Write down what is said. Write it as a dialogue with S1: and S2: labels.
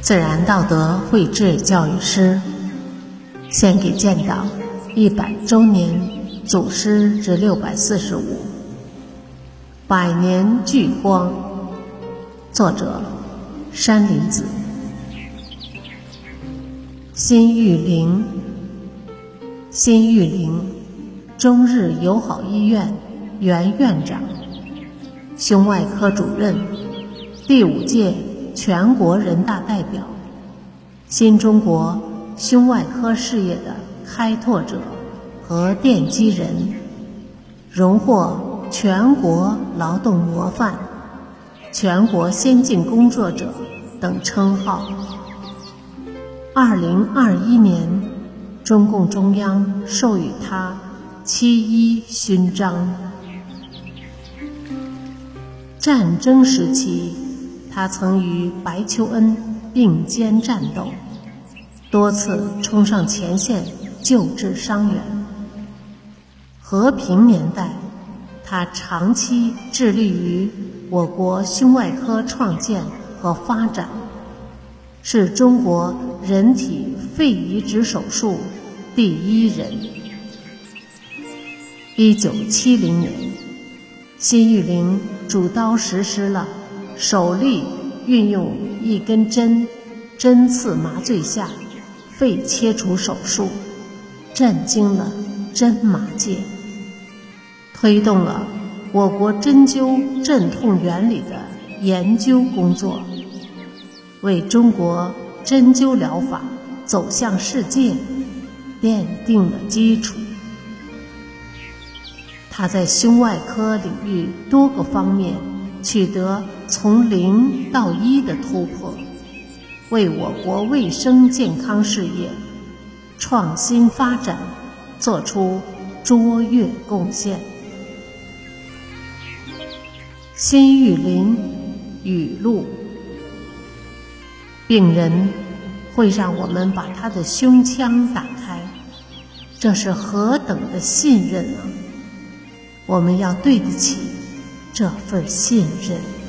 S1: 自然道德绘制教育师，献给建党一百周年祖师之六百四十五，百年聚光。作者：山林子。新玉林，新玉林，中日友好医院原院长。胸外科主任，第五届。全国人大代表，新中国胸外科事业的开拓者和奠基人，荣获全国劳动模范、全国先进工作者等称号。二零二一年，中共中央授予他七一勋章。战争时期。他曾与白求恩并肩战斗，多次冲上前线救治伤员。和平年代，他长期致力于我国胸外科创建和发展，是中国人体肺移植手术第一人。一九七零年，辛玉玲主刀实施了。首例运用一根针针刺麻醉下肺切除手术，震惊了针麻界，推动了我国针灸镇痛原理的研究工作，为中国针灸疗法走向世界奠定了基础。他在胸外科领域多个方面。取得从零到一的突破，为我国卫生健康事业创新发展做出卓越贡献。辛玉林语录：病人会让我们把他的胸腔打开，这是何等的信任啊！我们要对得起。这份信任。